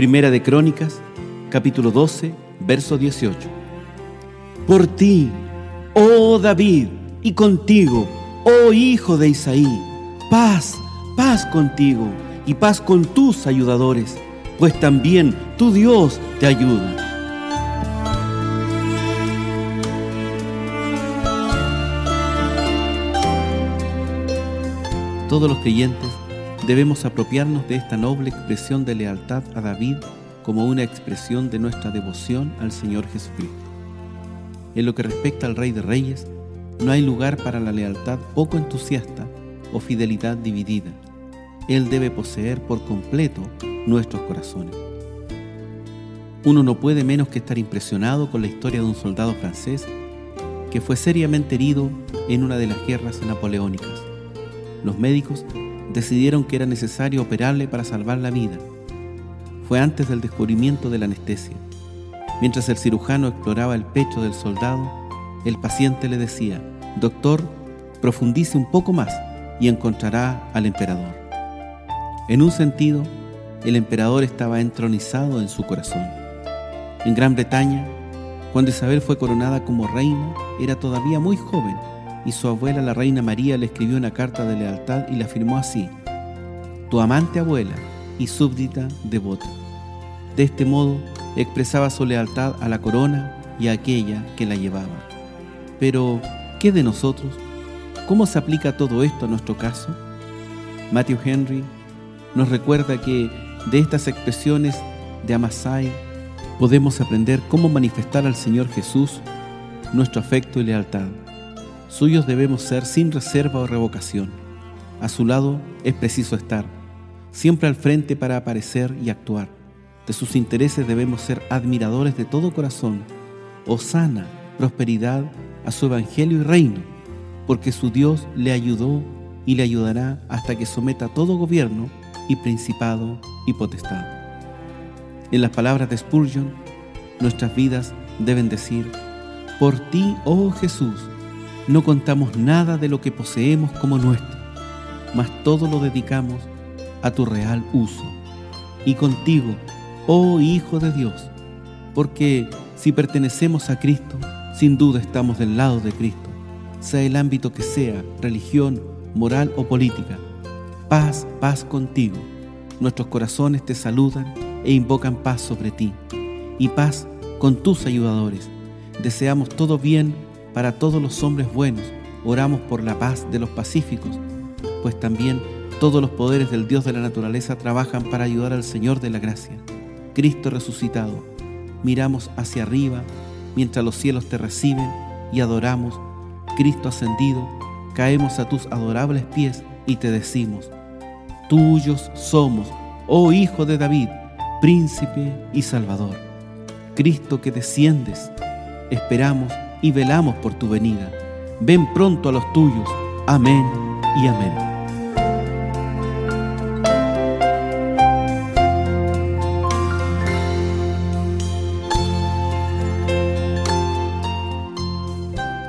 Primera de Crónicas, capítulo 12, verso 18. Por ti, oh David, y contigo, oh hijo de Isaí, paz, paz contigo y paz con tus ayudadores, pues también tu Dios te ayuda. Todos los creyentes debemos apropiarnos de esta noble expresión de lealtad a David como una expresión de nuestra devoción al Señor Jesucristo. En lo que respecta al Rey de Reyes, no hay lugar para la lealtad poco entusiasta o fidelidad dividida. Él debe poseer por completo nuestros corazones. Uno no puede menos que estar impresionado con la historia de un soldado francés que fue seriamente herido en una de las guerras napoleónicas. Los médicos decidieron que era necesario operarle para salvar la vida. Fue antes del descubrimiento de la anestesia. Mientras el cirujano exploraba el pecho del soldado, el paciente le decía, Doctor, profundice un poco más y encontrará al emperador. En un sentido, el emperador estaba entronizado en su corazón. En Gran Bretaña, cuando Isabel fue coronada como reina, era todavía muy joven y su abuela, la reina María, le escribió una carta de lealtad y la firmó así, tu amante abuela y súbdita devota. De este modo expresaba su lealtad a la corona y a aquella que la llevaba. Pero, ¿qué de nosotros? ¿Cómo se aplica todo esto a nuestro caso? Matthew Henry nos recuerda que de estas expresiones de Amasai podemos aprender cómo manifestar al Señor Jesús nuestro afecto y lealtad. Suyos debemos ser sin reserva o revocación. A su lado es preciso estar, siempre al frente para aparecer y actuar. De sus intereses debemos ser admiradores de todo corazón. Osana, prosperidad a su evangelio y reino, porque su Dios le ayudó y le ayudará hasta que someta todo gobierno y principado y potestad. En las palabras de Spurgeon, nuestras vidas deben decir, por ti, oh Jesús, no contamos nada de lo que poseemos como nuestro, mas todo lo dedicamos a tu real uso. Y contigo, oh Hijo de Dios, porque si pertenecemos a Cristo, sin duda estamos del lado de Cristo, sea el ámbito que sea, religión, moral o política. Paz, paz contigo. Nuestros corazones te saludan e invocan paz sobre ti, y paz con tus ayudadores. Deseamos todo bien para todos los hombres buenos, oramos por la paz de los pacíficos, pues también todos los poderes del Dios de la naturaleza trabajan para ayudar al Señor de la gracia. Cristo resucitado, miramos hacia arriba mientras los cielos te reciben y adoramos. Cristo ascendido, caemos a tus adorables pies y te decimos, tuyos somos, oh Hijo de David, príncipe y Salvador. Cristo que desciendes, esperamos y velamos por tu venida. Ven pronto a los tuyos. Amén y amén.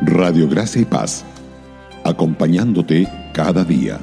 Radio Gracia y Paz, acompañándote cada día.